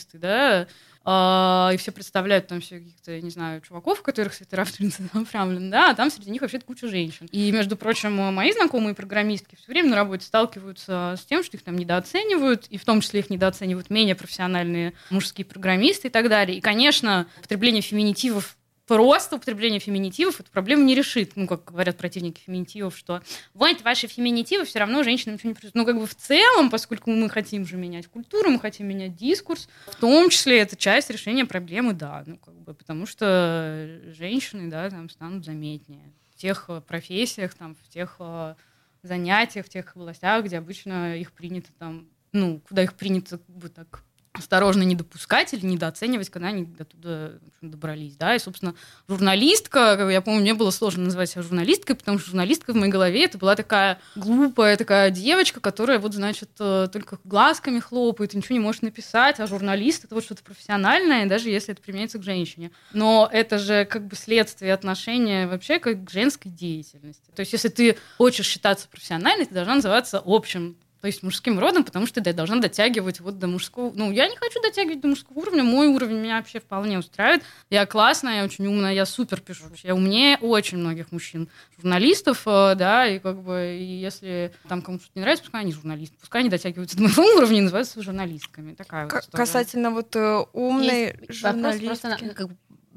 программисты, да, а, и все представляют там все каких-то, я не знаю, чуваков, которых в принципе оформлены, да, а там среди них вообще куча женщин. И, между прочим, мои знакомые программистки все время на работе сталкиваются с тем, что их там недооценивают, и в том числе их недооценивают менее профессиональные мужские программисты и так далее. И, конечно, употребление феминитивов просто употребление феминитивов эту проблему не решит. Ну, как говорят противники феминитивов, что вот ваши феминитивы все равно женщинам ничего не принесут. Ну, как бы в целом, поскольку мы хотим же менять культуру, мы хотим менять дискурс, в том числе это часть решения проблемы, да. Ну, как бы, потому что женщины, да, там станут заметнее в тех э, профессиях, там, в тех э, занятиях, в тех областях, где обычно их принято там, ну, куда их принято как бы так осторожно не допускать или недооценивать, когда они до туда добрались, да, и, собственно, журналистка, я помню, мне было сложно называть себя журналисткой, потому что журналистка в моей голове это была такая глупая такая девочка, которая вот, значит, э, только глазками хлопает, ничего не может написать, а журналист это вот что-то профессиональное, даже если это применяется к женщине. Но это же как бы следствие отношения вообще как к женской деятельности. То есть если ты хочешь считаться профессиональной, ты должна называться общим то есть мужским родом, потому что ты должна дотягивать вот до мужского... Ну, я не хочу дотягивать до мужского уровня, мой уровень меня вообще вполне устраивает. Я классная, я очень умная, я супер пишу. Я умнее очень многих мужчин. Журналистов, э, да, и как бы, и если там кому-то не нравится, пускай они журналисты, пускай они дотягиваются до моего уровня и называются журналистками. Такая вот история. Касательно вот э, умной Есть журналистки. Вопрос просто, на- как бы,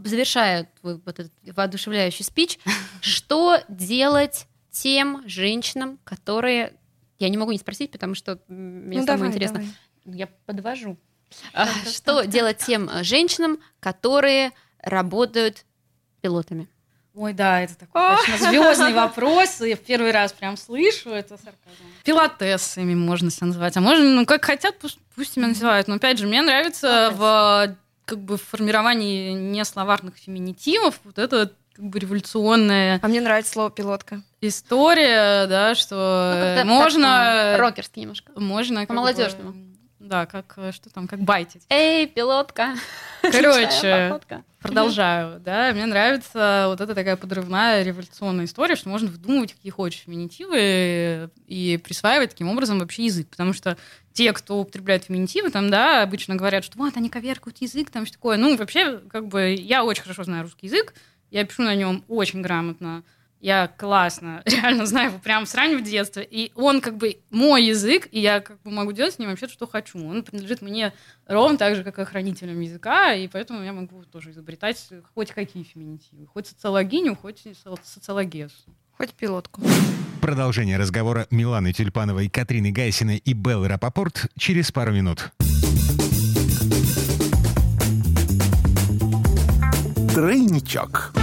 завершая твой вот этот воодушевляющий спич, что делать тем женщинам, которые... Я не могу не спросить, потому что мне Ну, самое интересно. давай. Я подвожу. А, Что делать тем э, женщинам, которые работают пилотами? Ой, да, это такой, конечно, звездный вопрос. Я в первый раз прям слышу это сарказм. Пилотессами можно себя называть. А можно, ну, как хотят, пусть, пусть меня называют. Но, опять же, мне нравится в как бы в формировании несловарных феминитивов вот это как бы революционная А мне нравится слово пилотка. История, да, что Ну, так, можно... э, рокерски немножко. Можно как бы, По-молодежному. Да, как, э, что там, как байтить. Эй, пилотка! Короче, продолжаю, да, мне нравится вот эта такая подрывная революционная история, что можно выдумывать какие хочешь феминитивы и присваивать таким образом вообще язык, потому что те, кто употребляет феминитивы, там, да, обычно говорят, что вот они коверкают язык, там что такое. Ну, вообще, как бы, я очень хорошо знаю русский язык, я пишу на нем очень грамотно, я классно, реально знаю его прям с раннего детства. И он как бы мой язык, и я как бы могу делать с ним вообще что хочу. Он принадлежит мне ровно так же, как и хранителям языка, и поэтому я могу тоже изобретать хоть какие феминитивы. Хоть социологиню, хоть со- социологесу. Хоть пилотку. Продолжение разговора Миланы Тюльпановой, Катрины Гайсиной и Беллы Рапопорт через пару минут. Тройничок.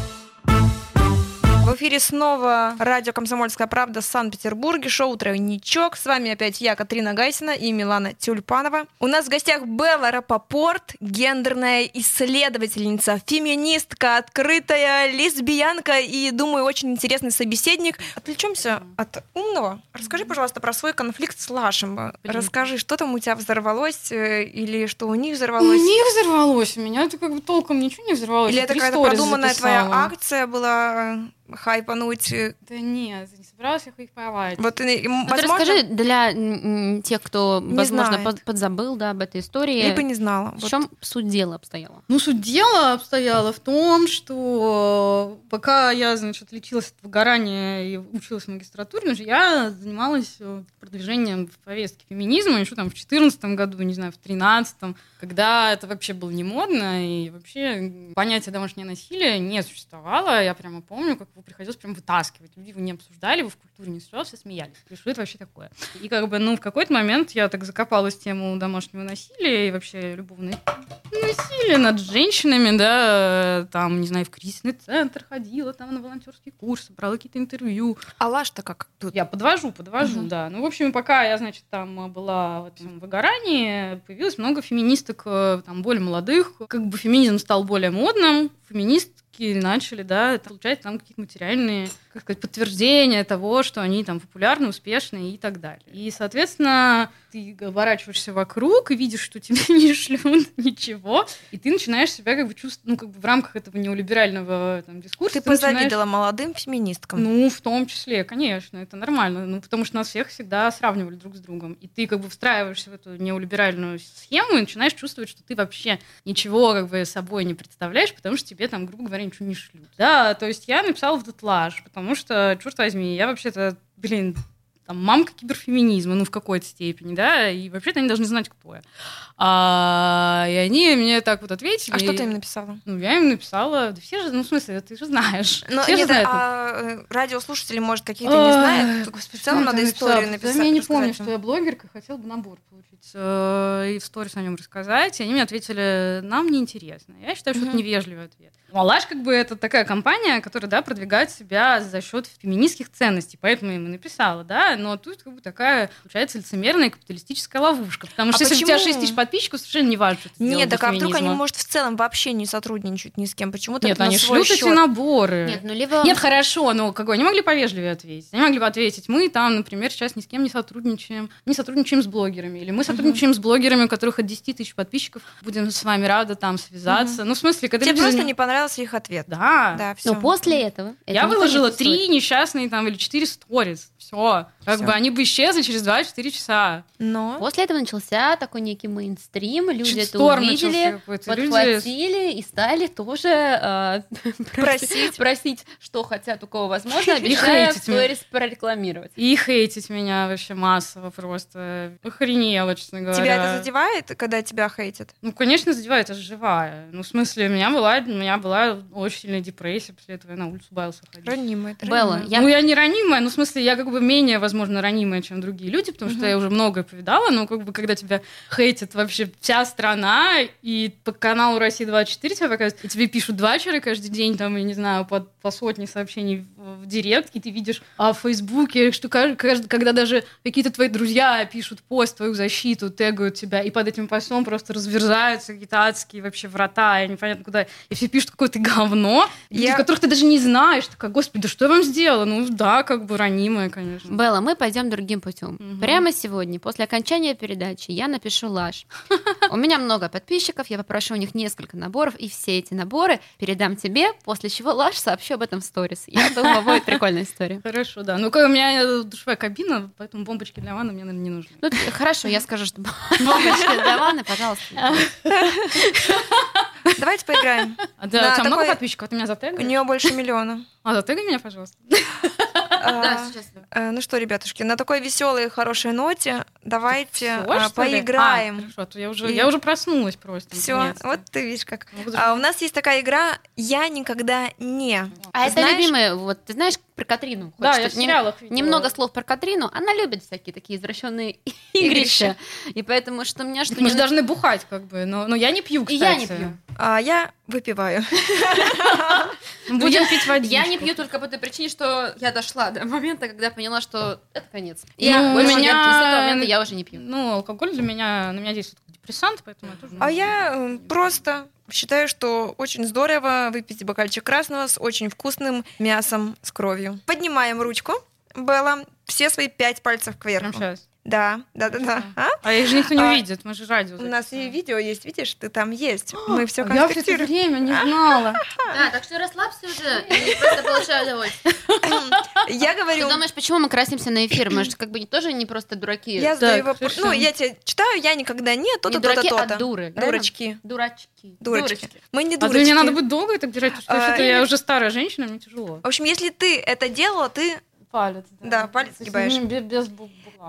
эфире снова радио «Комсомольская правда» в Санкт-Петербурге, шоу «Тройничок». С вами опять я, Катрина Гайсина и Милана Тюльпанова. У нас в гостях Белла Рапопорт, гендерная исследовательница, феминистка, открытая лесбиянка и, думаю, очень интересный собеседник. Отвлечемся от умного. Расскажи, пожалуйста, про свой конфликт с Лашем. Блин. Расскажи, что там у тебя взорвалось э, или что у них У взорвалось? них взорвалось, у меня это как бы толком ничего не взорвалось. Или это какая-то продуманная твоя записала. акция была э, хайпануть? э, Да нет, не собиралась я хайповать. Вот, э, м, Ну, возможно, расскажи для тех, кто, Не возможно, знает. под- подзабыл да, об этой истории. либо не знала. В Вот. чем суть дела обстояла? Ну, суть дела обстояла в том, что пока я, значит, лечилась от выгорания и училась в магистратуре, я занималась э, продвижением в повестке феминизма еще там в 2014 году, не знаю, в 2013, когда это вообще было не модно, и вообще понятие домашнее насилие не существовало. Я прямо помню, как его приходилось прям вытаскивать. Люди его не обсуждали, его в культуре не существовало, все смеялись. И что это вообще такое? И как бы, ну, в какой-то момент я так закопалась в тему домашнего насилия и вообще любовной насилие над женщинами, да, там, не знаю, в кризисный центр ходила, там на волонтерский курс, брала какие-то интервью. А Лаш-то как тут? Я подвожу, подвожу, Мгм. да. Ну, в общем, пока я, значит, там была в этом выгорании, появилось много феминисток, э, там, более молодых. Как бы феминизм стал более модным, феминистки начали, да, получать там какие-то материальные, как сказать, подтверждения того, что они там популярны, успешны и так далее. И, соответственно, ты оборачиваешься вокруг и видишь, что тебе не шлют ничего, и ты начинаешь себя как бы чувствовать, ну, как бы в рамках этого неолиберального там, дискурса. Ты начинаешь- позавидовала молодым феминисткам. ну, в том числе, конечно, это нормально. Ну, потому что нас всех всегда сравнивали друг с другом. И ты как бы встраиваешься в эту неолиберальную схему и начинаешь чувствовать, что ты вообще ничего как бы собой не представляешь, потому что тебе там, грубо говоря, ничего не шлют. Да, то есть я написала в этот лаж, потому что, черт возьми, я вообще-то, блин, там, мамка киберфеминизма, ну, в какой-то степени, да, и вообще-то они должны знать, кто я. А, и они мне так вот ответили. А что ты им написала? Ну, я им написала, да все же, ну, в смысле, ты же знаешь. Но все же нет, знают. а э, радиослушатели, может, какие-то не знают. В целом надо историю написать. Да, я не помню, что я блогерка, хотела бы набор получить э, и в сторис о нем рассказать. И они мне ответили, нам неинтересно. Я считаю, что это невежливый ответ. Малаш как бы это такая компания, которая, да, продвигает себя за счет феминистских ценностей, поэтому я им и написала, да, но тут как бы такая, получается, лицемерная капиталистическая ловушка, потому А что если у тебя почему? 6 тысяч подписчиков, совершенно не важно, что ты Нет, так а вдруг они, может, в целом вообще не сотрудничают ни с кем? Почему-то Нет, на они свой шлют эти счет. наборы. Нет, ну либо... Нет, хорошо, но какой? Они могли повежливее ответить. Они могли бы ответить, мы там, например, сейчас ни с кем не сотрудничаем, не сотрудничаем с блогерами, или мы сотрудничаем с блогерами, у которых от 10 тысяч подписчиков, будем с вами рады там связаться. Ну, в смысле, когда Тебе просто не понравился их ответ. Да. Да, все. Но после этого... это Я выложила три несчастные там или четыре сторис. Все. Как бы они бы исчезли через 2-4 часа. Но После этого начался такой некий мейнстрим, люди это увидели, подхватили и стали тоже э, Просить. просить, что хотят, у кого возможно, обещая в хейтить меня. сторис прорекламировать. И хейтить меня вообще массово просто. Охренела, честно говоря. тебя это задевает, когда тебя хейтят? Ну, конечно, задевает, я же живая. Ну, в смысле, у меня была, у меня была очень сильная депрессия, после этого я на улицу боялся ходить. Ранимая. ты Белла, ранимая. я- Ну, я не ранимая, ну, в смысле, я как бы менее, возможно, ранимая, чем другие люди, потому что я уже многое повидала, но как бы, когда тебя хейтит вообще вся страна, и по каналу России-24 тебя показывают, и тебе пишут два человека каждый день, там, я не знаю, по, по сотне сообщений в, в директ, и ты видишь а в Фейсбуке, что кажд- кажд- когда даже какие-то твои друзья пишут пост в твою защиту, тегают тебя, и под этим постом просто разверзаются какие-то адские вообще врата, я непонятно куда, и все пишут какое-то говно, люди, Я- которых ты даже не знаешь, такая, господи, да что я вам сделала? Ну да, как бы ранимая, конечно. Белла, мы пойдем другим путем. Мгм. Прямо сегодня, после окончания передачи, я напишу лаж. У меня много подписчиков, я попрошу у них несколько наборов, и все эти наборы передам тебе, после чего лаж сообщу об этом в сторис. Я думаю, будет прикольная история. Хорошо, да. Ну, у меня э, душевая кабина, поэтому бомбочки для ванны мне, наверное, не нужны. Ну, хорошо, я скажу, что бомбочки для ванны, пожалуйста. Давайте поиграем. А, да, Да, у тебя много подписчиков? Ты меня У затегаешь? нее больше миллиона. А, затегай меня, пожалуйста. А, э, Ну что, ребятушки, на такой веселой и хорошей ноте давайте Всё, а, ли? поиграем. А, хорошо, а я уже, И- я уже проснулась просто. Все, вот ты видишь как. Ну, А, у нас есть такая игра «Я никогда не». А это Знаешь- любимая, вот ты знаешь про Катрину? Да, я в нем- сериалах видела. Немного слов про Катрину. Она любит всякие такие извращенные игрища. И поэтому что меня, что Мы же должны бухать, как бы, но, но я не пью, И кстати. я не пью. А я выпиваю. Будем пить водичку. Я не пью только по той причине, что я дошла до момента, когда поняла, что это конец. И Ну, я у меня- я уже не пью. Ну, алкоголь для меня, на меня действует как депрессант, поэтому я тоже... А я э, просто считаю, что очень здорово выпить бокальчик красного с очень вкусным мясом с кровью. Поднимаем ручку, Белла, все свои пять пальцев Прямо кверху. сейчас. Да, да, да, да. А? А их же никто не А, увидит, мы же радио У нас и видео есть, видишь, ты там есть. Мы все А Я все это время не знала. Да, так что расслабься уже и просто получай удовольствие. Я Ты говорю, думаешь, почему мы красимся на эфир? Мы же как бы тоже не просто дураки. я задаю вопрос. Ну, я тебе читаю, я никогда не, то-то, то-то, дураки, то-то. а дуры. Дурочки. Дурачки. Дурочки. Мы не А дурочки. мне надо будет долго это держать, потому что А, я уже старая женщина, мне тяжело. В общем, если ты это делала, ты... Палец. Да, палец сгибаешь. Без, без.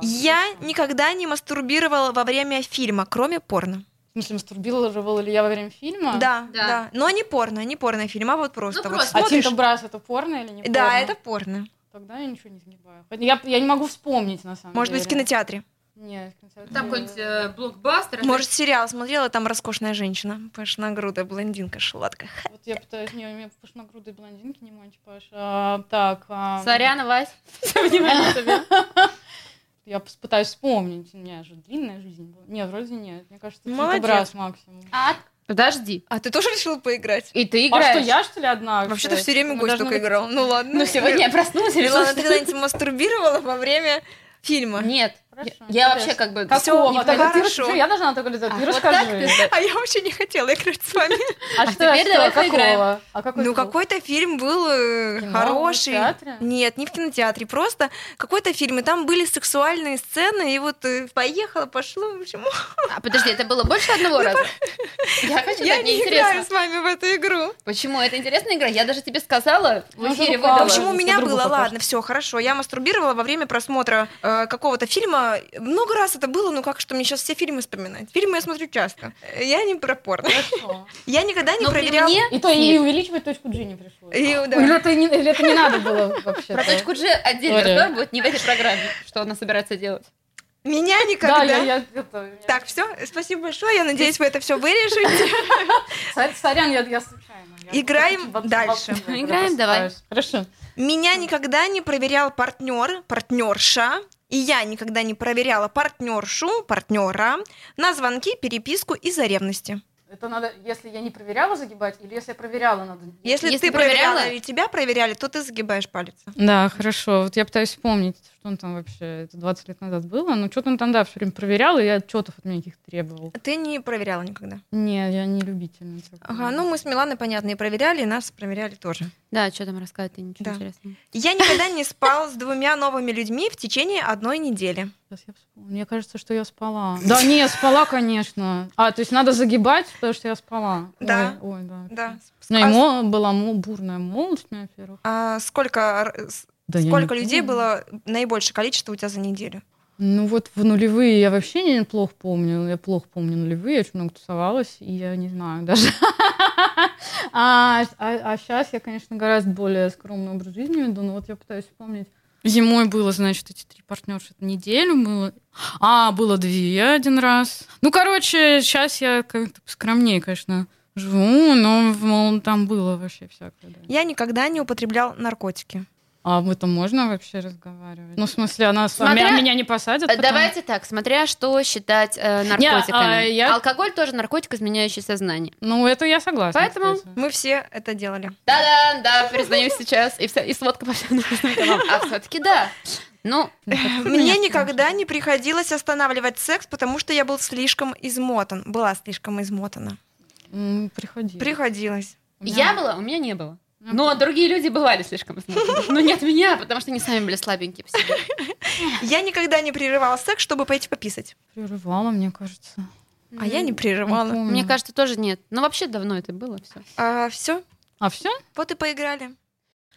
Я никогда не мастурбировала во время фильма, кроме порно. В смысле, мастурбировала ли я во время фильма? Да, Да. да, Но не порно, не порно фильм, а вот просто. Ну, вот просто. А смотришь. Тинто Брас это порно или не порно? Да, это порно. Тогда я ничего не сгибаю. Хотя Я, я не могу вспомнить, на самом Может деле. быть, в кинотеатре. Нет, в кинотеатре. Там какой-нибудь э, блокбастер. Может, сериал смотрела, там роскошная женщина, пышногрудая блондинка, шладка. Вот я пытаюсь... Не, у меня пышногрудые блондинки, не мой типаж. А, так... а, Сорян, Вась. Внимание тебе. Я пытаюсь вспомнить. У меня же длинная жизнь была. Нет, вроде нет. Мне кажется, Молодец. Брас максимум. А, подожди. А ты тоже решила поиграть? И ты А играешь. что, я, что ли, одна? Вообще-то все время гость только быть- играл. Ну ладно. Ну, сегодня я проснулась и решила, Милана, ты когда-нибудь мастурбировала во время фильма? Нет. Я вообще как бы... Какого? поняла. ты хорошо. расскажи, я должна только это. А, Ты вот расскажи. так ты- А я вообще не хотела играть с вами. А, А что, теперь что, давай какого? А какой Ну, какой-то фильм был э, Кино? хороший. В театре? Нет, не в кинотеатре, просто какой-то фильм, и там были сексуальные сцены, и вот э, поехала, пошло, в общем. А, подожди, это было больше одного раза? Я хочу Я не играю с вами в эту игру. Почему? Это интересная игра? Я даже тебе сказала в Ну, эфире ну. В общем, у меня было, ладно, все, хорошо. Я мастурбировала во время просмотра э, какого-то фильма. Много раз это было, ну как что мне сейчас все фильмы вспоминать. Фильмы я смотрю часто. Я не про порно. Хорошо. Я никогда не Но проверяла. мне И то и увеличивать точку G не пришлось. И, да. Или, это не, или это не надо было вообще? Про точку G отдельно разговор будет не в этой программе, что она собирается делать. Меня Да, никогда. я, я это, я- Так, все, спасибо большое. Я надеюсь, вы это все вырежете. Сор- Сорян, я, я случайно. Я Играем во- дальше. Играем, давай. Хорошо. Меня никогда не проверял партнер, партнерша, и я никогда не проверяла партнершу, партнера на звонки, переписку из-за ревности. Это надо, если я не проверяла загибать, или если я проверяла, надо... Если, Если ты проверяла проверяла- или тебя проверяли, то ты загибаешь палец. Да, хорошо. Вот я пытаюсь вспомнить, что он там вообще, это 20 лет назад было. Ну, что-то он там, да, все время проверял, и отчетов от меня каких-то требовал. Ты не проверяла никогда. Не, я не любительница. Ага, ну мы с Миланой, понятно, и проверяли, и нас проверяли тоже. Да, что там рассказывать, ничего Да. интересного. Я никогда не спал с двумя новыми людьми в течение одной недели. Сейчас я вспомню. Мне кажется, что я спала. Да, не, спала, конечно. А, то есть надо загибать, потому что я спала. Да. Ой, ой, да. Да. У меня и А была бурная молодость, во-первых. А сколько, Да сколько людей было наибольшее количество у тебя за неделю? Ну вот в нулевые я вообще не плохо помню. Я плохо помню нулевые, я очень много тусовалась, и я не знаю даже. А, сейчас я, конечно, гораздо более скромный образ жизни веду, но вот я пытаюсь вспомнить. Зимой было, значит, эти три партнерши, это неделю было. А, было две один раз. Ну, короче, сейчас я как-то скромнее, конечно, живу, но мол, там было вообще всякое. да. Я никогда не употреблял наркотики. А об этом можно вообще разговаривать? Ну, в смысле, она Смотря- а меня не посадят? Э, потом? Давайте так, смотря что считать э, наркотиками. а, я- Алкоголь тоже наркотик, изменяющий сознание. Ну, это я согласна. Поэтому- кстати. Мы все это делали. Да-да, да, признаюсь сейчас. И, вся, и сводка по всем. А все-таки да. Ну, Мне никогда не приходилось останавливать секс, потому что я был слишком измотан. Была слишком измотана. М, Приходи. Приходилось. я была, у меня не было. Но другие люди бывали слишком измотаны. Но не от меня, потому что они сами были слабенькие по себе. Я никогда не прерывала секс, чтобы пойти пописать. Прерывала, мне кажется. А я не прерывала. Мне кажется, тоже нет. Но вообще давно это было все. А, все, А все? вот и поиграли.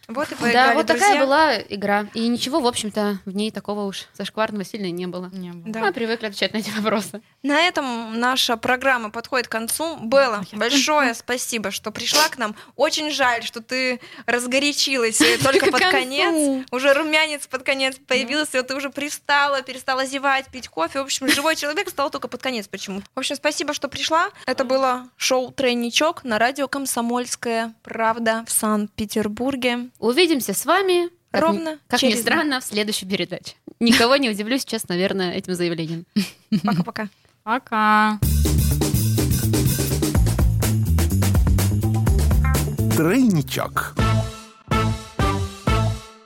Вот и Да, поиграли, вот друзья. такая была игра. И ничего, в общем-то, в ней такого уж зашкварного сильно не было. Не было. Да. Мы привыкли отвечать на эти вопросы. На этом наша программа подходит к концу. Белла, большое спасибо, что пришла к нам. Очень жаль, что ты разгорячилась э, только под конец. Уже румянец под конец появился, ты уже пристала, перестала зевать, пить кофе. В общем, живой человек стал только под конец почему-то. В общем, спасибо, что пришла. Это было шоу «Тройничок» на радио «Комсомольская правда» в Санкт-Петербурге. Увидимся с вами. как ни- Ровно Как ни через- странно, в следующей передаче. Никого не удивлю сейчас, наверное, этим заявлением. Пока-пока. Пока. Тройничок.